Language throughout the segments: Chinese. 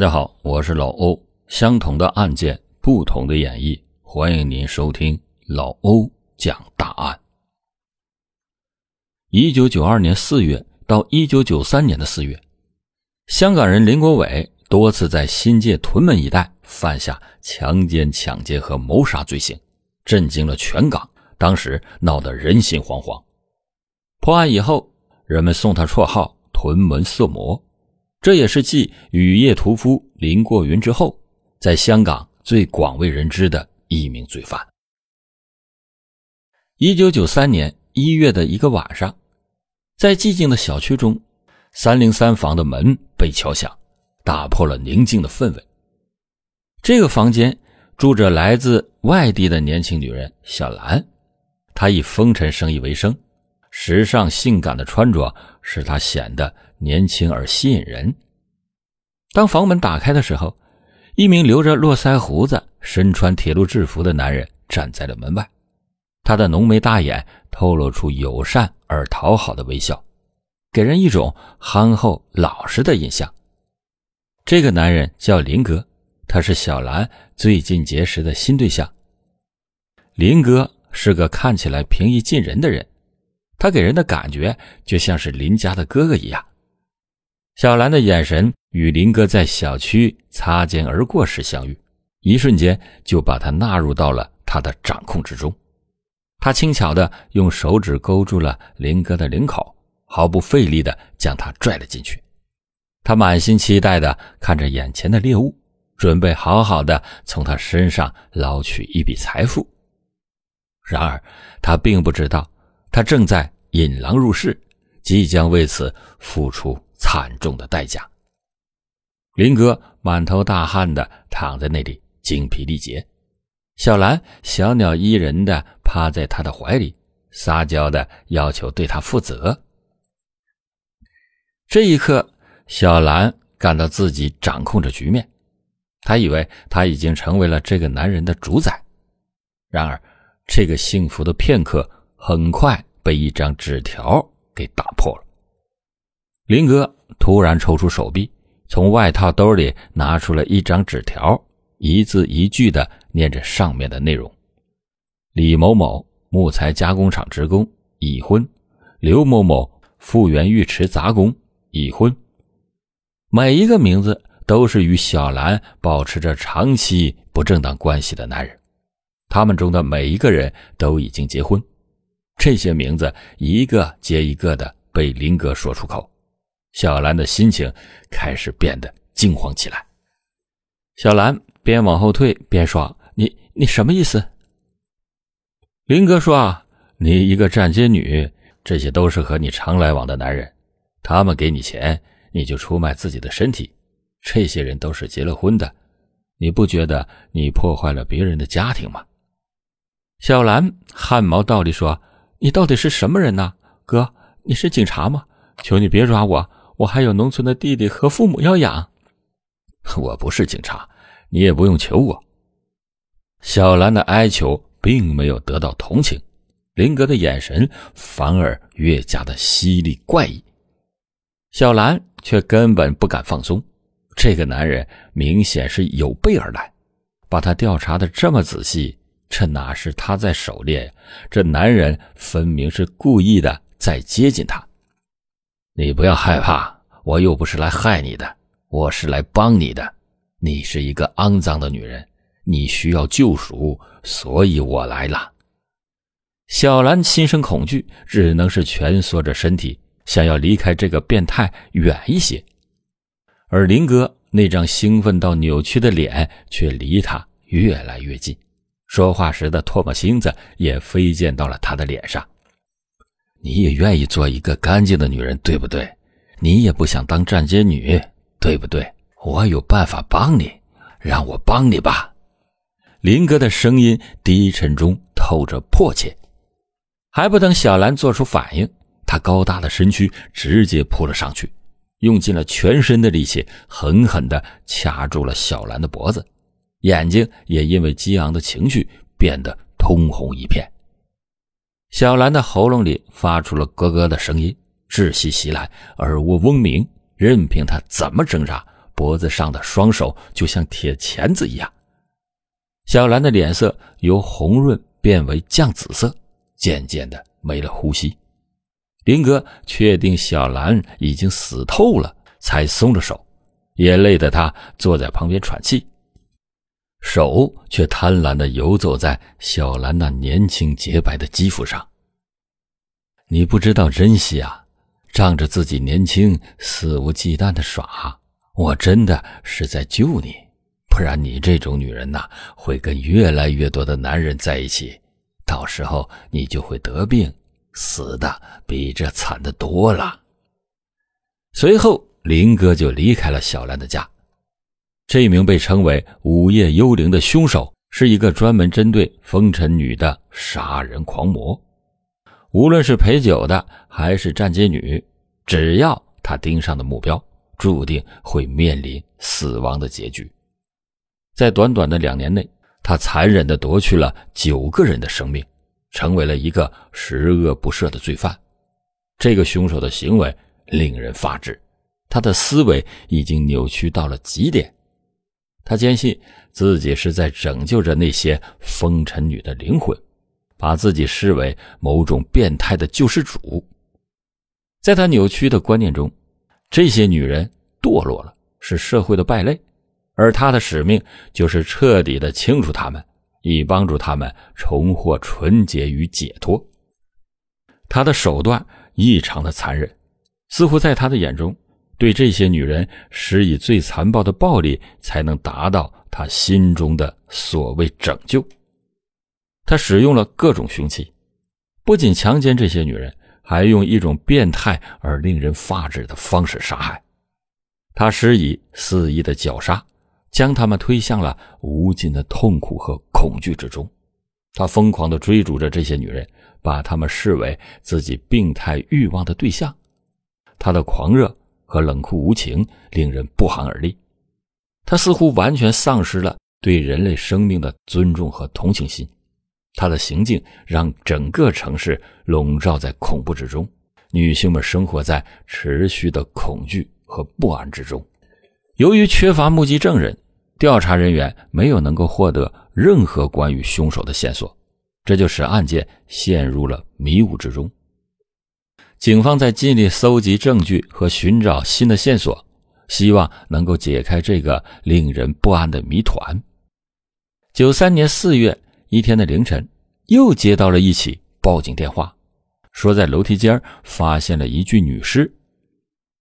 大家好，我是老欧。相同的案件，不同的演绎，欢迎您收听老欧讲大案。一九九二年四月到一九九三年的四月，香港人林国伟多次在新界屯门一带犯下强奸、抢劫和谋杀罪行，震惊了全港，当时闹得人心惶惶。破案以后，人们送他绰号“屯门色魔”。这也是继雨夜屠夫林过云之后，在香港最广为人知的一名罪犯。一九九三年一月的一个晚上，在寂静的小区中，三零三房的门被敲响，打破了宁静的氛围。这个房间住着来自外地的年轻女人小兰，她以风尘生意为生，时尚性感的穿着使她显得。年轻而吸引人。当房门打开的时候，一名留着络腮胡子、身穿铁路制服的男人站在了门外。他的浓眉大眼透露出友善而讨好的微笑，给人一种憨厚老实的印象。这个男人叫林哥，他是小兰最近结识的新对象。林哥是个看起来平易近人的人，他给人的感觉就像是林家的哥哥一样。小兰的眼神与林哥在小区擦肩而过时相遇，一瞬间就把他纳入到了他的掌控之中。他轻巧的用手指勾住了林哥的领口，毫不费力的将他拽了进去。他满心期待的看着眼前的猎物，准备好好的从他身上捞取一笔财富。然而，他并不知道，他正在引狼入室，即将为此付出。惨重的代价。林哥满头大汗的躺在那里，精疲力竭。小兰小鸟依人的趴在他的怀里，撒娇的要求对他负责。这一刻，小兰感到自己掌控着局面，她以为她已经成为了这个男人的主宰。然而，这个幸福的片刻很快被一张纸条给打破了。林哥突然抽出手臂，从外套兜里拿出了一张纸条，一字一句的念着上面的内容：“李某某，木材加工厂职工，已婚；刘某某，复原浴池杂工，已婚。”每一个名字都是与小兰保持着长期不正当关系的男人，他们中的每一个人都已经结婚。这些名字一个接一个的被林哥说出口。小兰的心情开始变得惊慌起来。小兰边往后退边说：“你你什么意思？”林哥说：“啊，你一个站街女，这些都是和你常来往的男人，他们给你钱，你就出卖自己的身体。这些人都是结了婚的，你不觉得你破坏了别人的家庭吗？”小兰汗毛倒立说：“你到底是什么人呢？哥，你是警察吗？求你别抓我！”我还有农村的弟弟和父母要养，我不是警察，你也不用求我。小兰的哀求并没有得到同情，林格的眼神反而越加的犀利怪异。小兰却根本不敢放松，这个男人明显是有备而来，把他调查的这么仔细，这哪是他在狩猎？这男人分明是故意的在接近他。你不要害怕，我又不是来害你的，我是来帮你的。你是一个肮脏的女人，你需要救赎，所以我来了。小兰心生恐惧，只能是蜷缩着身体，想要离开这个变态远一些。而林哥那张兴奋到扭曲的脸却离他越来越近，说话时的唾沫星子也飞溅到了他的脸上。你也愿意做一个干净的女人，对不对？你也不想当站街女，对不对？我有办法帮你，让我帮你吧。林哥的声音低沉中透着迫切。还不等小兰做出反应，他高大的身躯直接扑了上去，用尽了全身的力气，狠狠地掐住了小兰的脖子，眼睛也因为激昂的情绪变得通红一片。小兰的喉咙里发出了咯咯的声音，窒息袭来，耳蜗嗡鸣，任凭她怎么挣扎，脖子上的双手就像铁钳子一样。小兰的脸色由红润变为酱紫色，渐渐的没了呼吸。林哥确定小兰已经死透了，才松着手，也累得他坐在旁边喘气，手却贪婪的游走在小兰那年轻洁白的肌肤上。你不知道珍惜啊！仗着自己年轻，肆无忌惮的耍，我真的是在救你。不然你这种女人呐，会跟越来越多的男人在一起，到时候你就会得病，死的比这惨的多了。随后，林哥就离开了小兰的家。这名被称为“午夜幽灵”的凶手，是一个专门针对风尘女的杀人狂魔。无论是陪酒的还是站街女，只要他盯上的目标，注定会面临死亡的结局。在短短的两年内，他残忍地夺去了九个人的生命，成为了一个十恶不赦的罪犯。这个凶手的行为令人发指，他的思维已经扭曲到了极点。他坚信自己是在拯救着那些风尘女的灵魂。把自己视为某种变态的救世主，在他扭曲的观念中，这些女人堕落了，是社会的败类，而他的使命就是彻底的清除他们，以帮助他们重获纯洁与解脱。他的手段异常的残忍，似乎在他的眼中，对这些女人施以最残暴的暴力，才能达到他心中的所谓拯救。他使用了各种凶器，不仅强奸这些女人，还用一种变态而令人发指的方式杀害。他施以肆意的绞杀，将他们推向了无尽的痛苦和恐惧之中。他疯狂地追逐着这些女人，把她们视为自己病态欲望的对象。他的狂热和冷酷无情令人不寒而栗。他似乎完全丧失了对人类生命的尊重和同情心。他的行径让整个城市笼罩在恐怖之中，女性们生活在持续的恐惧和不安之中。由于缺乏目击证人，调查人员没有能够获得任何关于凶手的线索，这就使案件陷入了迷雾之中。警方在尽力搜集证据和寻找新的线索，希望能够解开这个令人不安的谜团。九三年四月。一天的凌晨，又接到了一起报警电话，说在楼梯间发现了一具女尸。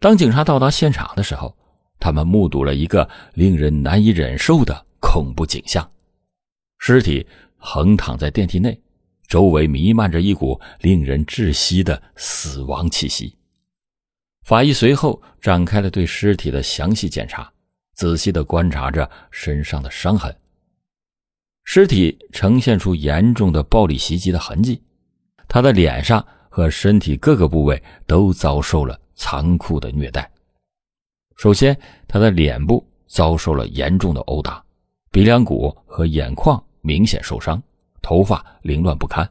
当警察到达现场的时候，他们目睹了一个令人难以忍受的恐怖景象：尸体横躺在电梯内，周围弥漫着一股令人窒息的死亡气息。法医随后展开了对尸体的详细检查，仔细地观察着身上的伤痕。尸体呈现出严重的暴力袭击的痕迹，他的脸上和身体各个部位都遭受了残酷的虐待。首先，他的脸部遭受了严重的殴打，鼻梁骨和眼眶明显受伤，头发凌乱不堪，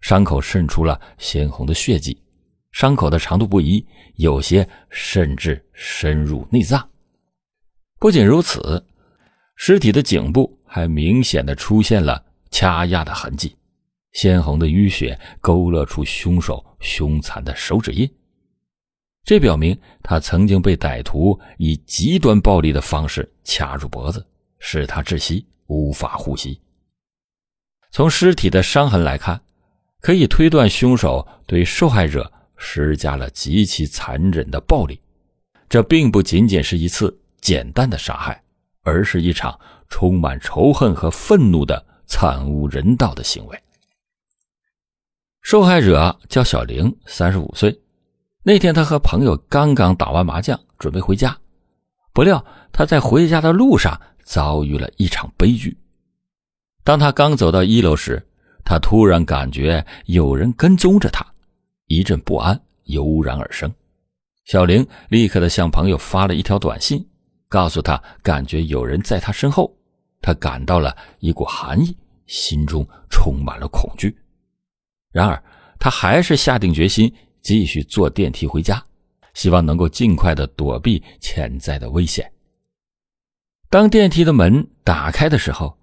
伤口渗出了鲜红的血迹，伤口的长度不一，有些甚至深入内脏。不仅如此。尸体的颈部还明显的出现了掐压的痕迹，鲜红的淤血勾勒出凶手凶残的手指印。这表明他曾经被歹徒以极端暴力的方式掐住脖子，使他窒息，无法呼吸。从尸体的伤痕来看，可以推断凶手对受害者施加了极其残忍的暴力。这并不仅仅是一次简单的杀害。而是一场充满仇恨和愤怒的惨无人道的行为。受害者叫小玲，三十五岁。那天，他和朋友刚刚打完麻将，准备回家，不料他在回家的路上遭遇了一场悲剧。当他刚走到一楼时，他突然感觉有人跟踪着他，一阵不安油然而生。小玲立刻的向朋友发了一条短信。告诉他，感觉有人在他身后，他感到了一股寒意，心中充满了恐惧。然而，他还是下定决心继续坐电梯回家，希望能够尽快的躲避潜在的危险。当电梯的门打开的时候，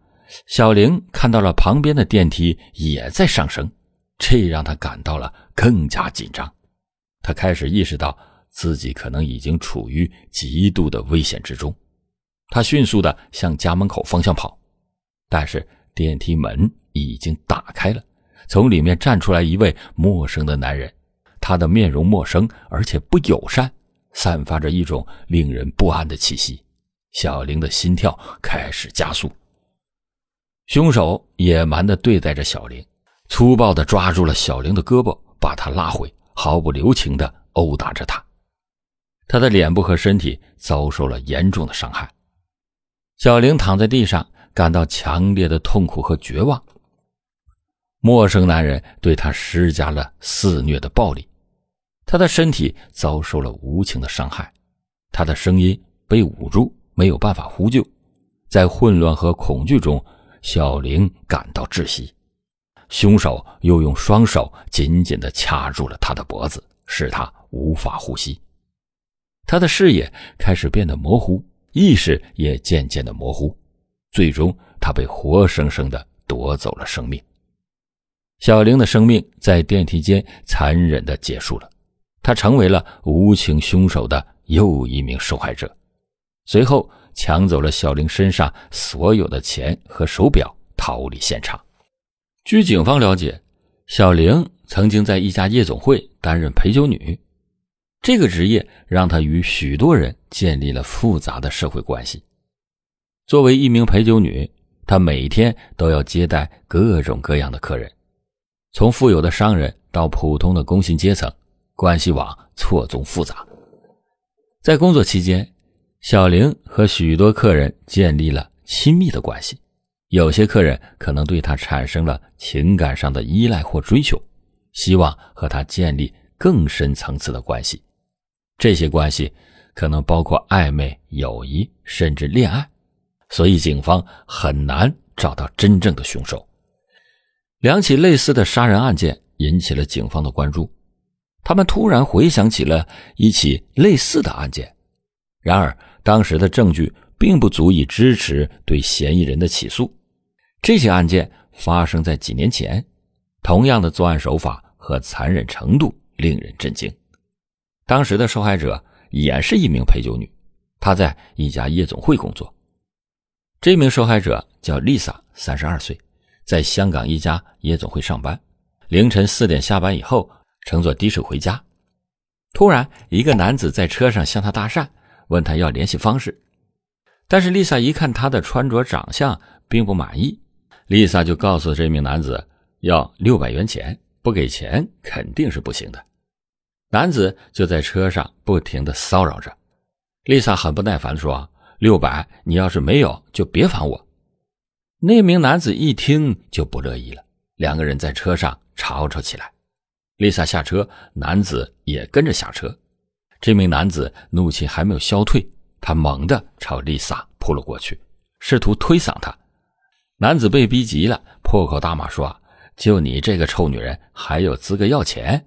小玲看到了旁边的电梯也在上升，这让她感到了更加紧张。她开始意识到自己可能已经处于极度的危险之中。她迅速的向家门口方向跑，但是电梯门已经打开了，从里面站出来一位陌生的男人，他的面容陌生而且不友善，散发着一种令人不安的气息。小玲的心跳开始加速。凶手野蛮的对待着小玲，粗暴的抓住了小玲的胳膊，把她拉回，毫不留情的殴打着她。她的脸部和身体遭受了严重的伤害。小玲躺在地上，感到强烈的痛苦和绝望。陌生男人对她施加了肆虐的暴力，她的身体遭受了无情的伤害，她的声音被捂住。没有办法呼救，在混乱和恐惧中，小玲感到窒息。凶手又用双手紧紧地掐住了她的脖子，使她无法呼吸。她的视野开始变得模糊，意识也渐渐的模糊。最终，她被活生生的夺走了生命。小玲的生命在电梯间残忍的结束了，她成为了无情凶手的又一名受害者。随后抢走了小玲身上所有的钱和手表，逃离现场。据警方了解，小玲曾经在一家夜总会担任陪酒女，这个职业让她与许多人建立了复杂的社会关系。作为一名陪酒女，她每天都要接待各种各样的客人，从富有的商人到普通的工薪阶层，关系网错综复杂。在工作期间，小玲和许多客人建立了亲密的关系，有些客人可能对她产生了情感上的依赖或追求，希望和她建立更深层次的关系。这些关系可能包括暧昧、友谊，甚至恋爱。所以，警方很难找到真正的凶手。两起类似的杀人案件引起了警方的关注，他们突然回想起了一起类似的案件，然而。当时的证据并不足以支持对嫌疑人的起诉。这起案件发生在几年前，同样的作案手法和残忍程度令人震惊。当时的受害者也是一名陪酒女，她在一家夜总会工作。这名受害者叫丽萨，三十二岁，在香港一家夜总会上班。凌晨四点下班以后，乘坐的士回家。突然，一个男子在车上向她搭讪。问他要联系方式，但是丽萨一看他的穿着长相并不满意，丽萨就告诉这名男子要六百元钱，不给钱肯定是不行的。男子就在车上不停的骚扰着，丽萨很不耐烦说：“六百，你要是没有就别烦我。”那名男子一听就不乐意了，两个人在车上吵吵起来。丽萨下车，男子也跟着下车。这名男子怒气还没有消退，他猛地朝丽萨扑了过去，试图推搡她。男子被逼急了，破口大骂说：“就你这个臭女人，还有资格要钱？”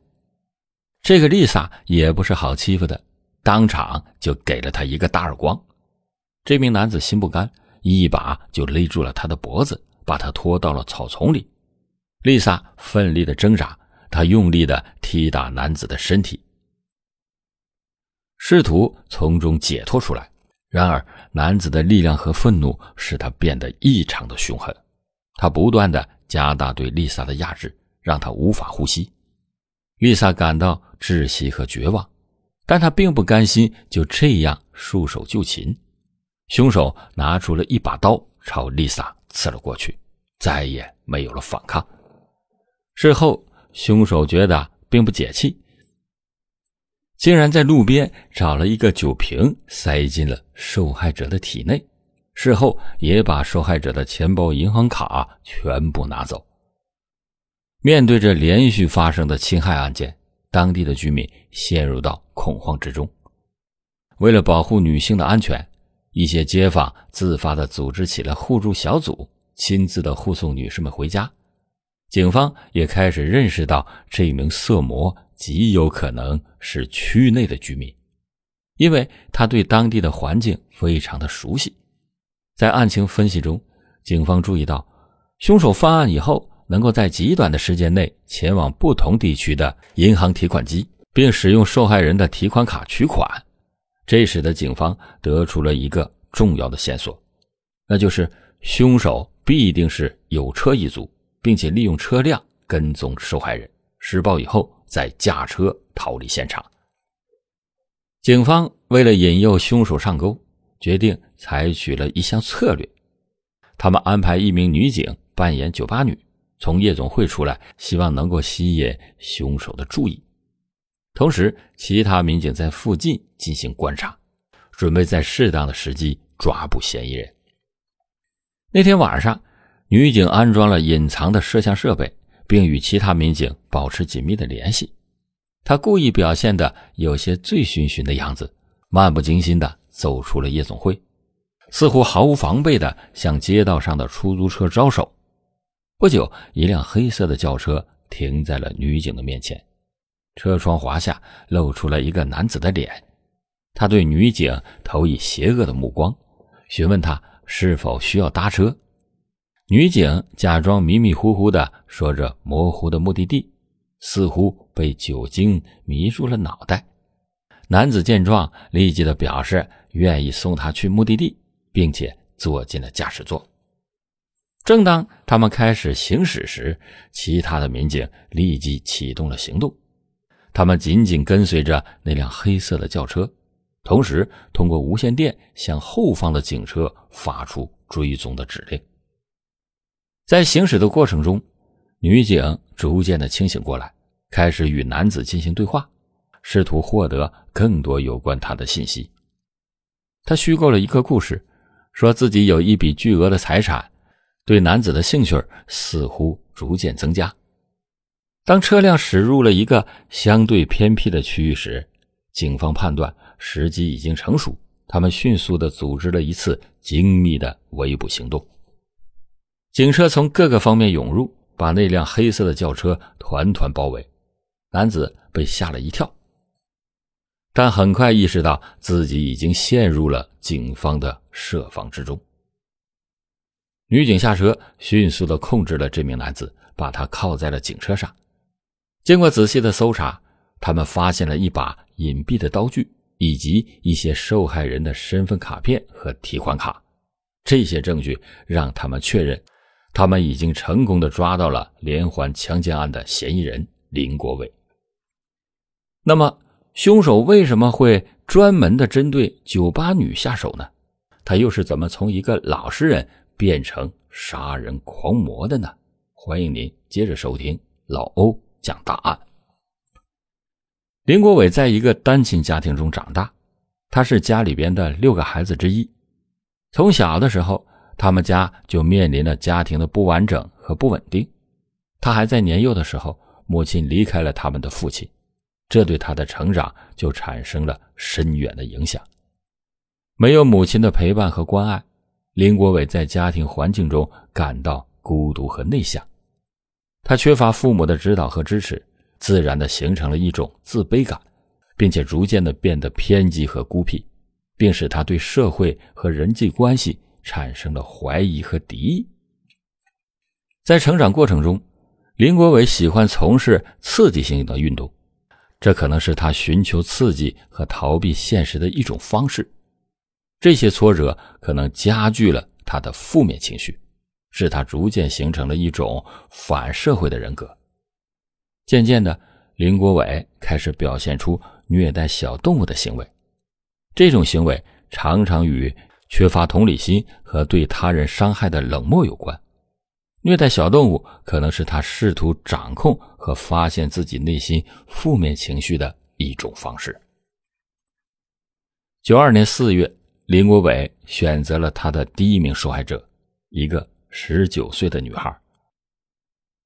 这个丽萨也不是好欺负的，当场就给了他一个大耳光。这名男子心不甘，一把就勒住了他的脖子，把他拖到了草丛里。丽萨奋力的挣扎，她用力的踢打男子的身体。试图从中解脱出来，然而男子的力量和愤怒使他变得异常的凶狠。他不断的加大对丽萨的压制，让她无法呼吸。丽萨感到窒息和绝望，但她并不甘心就这样束手就擒。凶手拿出了一把刀朝丽萨刺了过去，再也没有了反抗。事后，凶手觉得并不解气。竟然在路边找了一个酒瓶，塞进了受害者的体内。事后也把受害者的钱包、银行卡全部拿走。面对着连续发生的侵害案件，当地的居民陷入到恐慌之中。为了保护女性的安全，一些街坊自发的组织起了互助小组，亲自的护送女士们回家。警方也开始认识到这名色魔。极有可能是区内的居民，因为他对当地的环境非常的熟悉。在案情分析中，警方注意到，凶手犯案以后能够在极短的时间内前往不同地区的银行提款机，并使用受害人的提款卡取款，这使得警方得出了一个重要的线索，那就是凶手必定是有车一族，并且利用车辆跟踪受害人，施暴以后再驾车逃离现场。警方为了引诱凶手上钩。决定采取了一项策略，他们安排一名女警扮演酒吧女，从夜总会出来，希望能够吸引凶手的注意。同时，其他民警在附近进行观察，准备在适当的时机抓捕嫌疑人。那天晚上，女警安装了隐藏的摄像设备，并与其他民警保持紧密的联系。他故意表现的有些醉醺醺的样子，漫不经心的。走出了夜总会，似乎毫无防备地向街道上的出租车招手。不久，一辆黑色的轿车停在了女警的面前，车窗滑下，露出了一个男子的脸。他对女警投以邪恶的目光，询问她是否需要搭车。女警假装迷迷糊糊地说着模糊的目的地，似乎被酒精迷住了脑袋。男子见状，立即的表示。愿意送他去目的地，并且坐进了驾驶座。正当他们开始行驶时，其他的民警立即启动了行动。他们紧紧跟随着那辆黑色的轿车，同时通过无线电向后方的警车发出追踪的指令。在行驶的过程中，女警逐渐的清醒过来，开始与男子进行对话，试图获得更多有关他的信息。他虚构了一个故事，说自己有一笔巨额的财产，对男子的兴趣似乎逐渐增加。当车辆驶入了一个相对偏僻的区域时，警方判断时机已经成熟，他们迅速的组织了一次精密的围捕行动。警车从各个方面涌入，把那辆黑色的轿车团团包围，男子被吓了一跳。但很快意识到自己已经陷入了警方的设防之中。女警下车，迅速的控制了这名男子，把他铐在了警车上。经过仔细的搜查，他们发现了一把隐蔽的刀具，以及一些受害人的身份卡片和提款卡。这些证据让他们确认，他们已经成功的抓到了连环强奸案的嫌疑人林国伟。那么？凶手为什么会专门的针对酒吧女下手呢？他又是怎么从一个老实人变成杀人狂魔的呢？欢迎您接着收听老欧讲大案。林国伟在一个单亲家庭中长大，他是家里边的六个孩子之一。从小的时候，他们家就面临了家庭的不完整和不稳定。他还在年幼的时候，母亲离开了他们的父亲。这对他的成长就产生了深远的影响。没有母亲的陪伴和关爱，林国伟在家庭环境中感到孤独和内向。他缺乏父母的指导和支持，自然的形成了一种自卑感，并且逐渐的变得偏激和孤僻，并使他对社会和人际关系产生了怀疑和敌意。在成长过程中，林国伟喜欢从事刺激性的运动。这可能是他寻求刺激和逃避现实的一种方式。这些挫折可能加剧了他的负面情绪，使他逐渐形成了一种反社会的人格。渐渐的，林国伟开始表现出虐待小动物的行为。这种行为常常与缺乏同理心和对他人伤害的冷漠有关。虐待小动物可能是他试图掌控和发现自己内心负面情绪的一种方式。九二年四月，林国伟选择了他的第一名受害者，一个十九岁的女孩。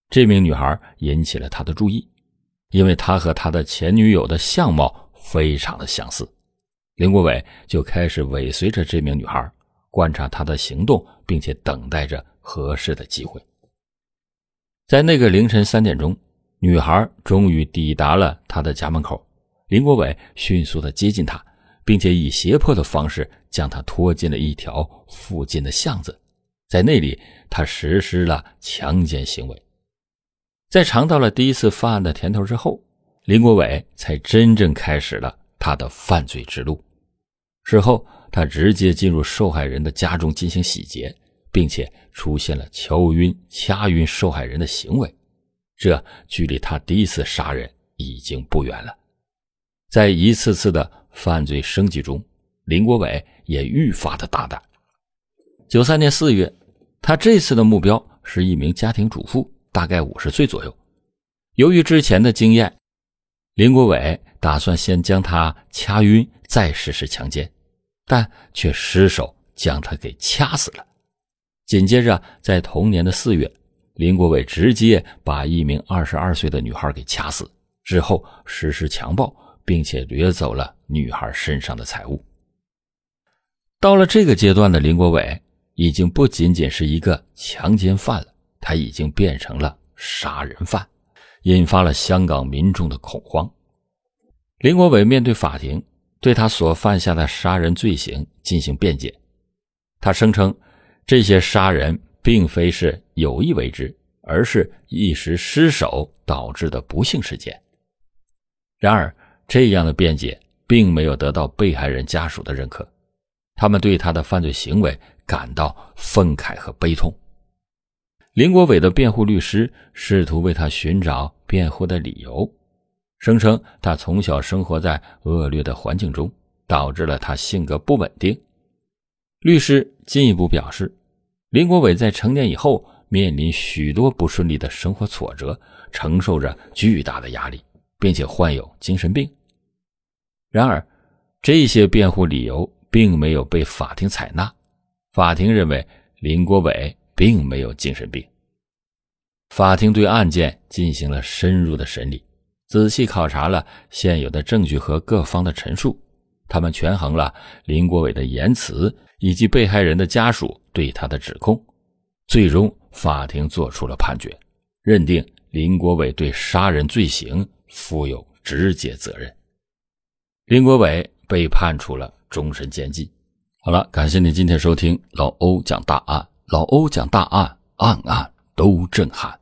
这名女孩引起了他的注意，因为她和他的前女友的相貌非常的相似。林国伟就开始尾随着这名女孩，观察她的行动，并且等待着合适的机会。在那个凌晨三点钟，女孩终于抵达了他的家门口。林国伟迅速的接近她，并且以胁迫的方式将她拖进了一条附近的巷子，在那里他实施了强奸行为。在尝到了第一次犯案的甜头之后，林国伟才真正开始了他的犯罪之路。事后，他直接进入受害人的家中进行洗劫，并且出现了敲晕、掐晕受害人的行为，这距离他第一次杀人已经不远了。在一次次的犯罪升级中，林国伟也愈发的大胆。九三年四月，他这次的目标是一名家庭主妇，大概五十岁左右。由于之前的经验，林国伟打算先将她掐晕，再实施强奸，但却失手将他给掐死了。紧接着，在同年的四月，林国伟直接把一名二十二岁的女孩给掐死，之后实施强暴。并且掠走了女孩身上的财物。到了这个阶段的林国伟，已经不仅仅是一个强奸犯了，他已经变成了杀人犯，引发了香港民众的恐慌。林国伟面对法庭，对他所犯下的杀人罪行进行辩解。他声称，这些杀人并非是有意为之，而是一时失手导致的不幸事件。然而，这样的辩解并没有得到被害人家属的认可，他们对他的犯罪行为感到愤慨和悲痛。林国伟的辩护律师试图为他寻找辩护的理由，声称他从小生活在恶劣的环境中，导致了他性格不稳定。律师进一步表示，林国伟在成年以后面临许多不顺利的生活挫折，承受着巨大的压力，并且患有精神病。然而，这些辩护理由并没有被法庭采纳。法庭认为林国伟并没有精神病。法庭对案件进行了深入的审理，仔细考察了现有的证据和各方的陈述。他们权衡了林国伟的言辞以及被害人的家属对他的指控，最终法庭作出了判决，认定林国伟对杀人罪行负有直接责任。林国伟被判处了终身监禁。好了，感谢你今天收听老欧讲大案，老欧讲大案，案案都震撼。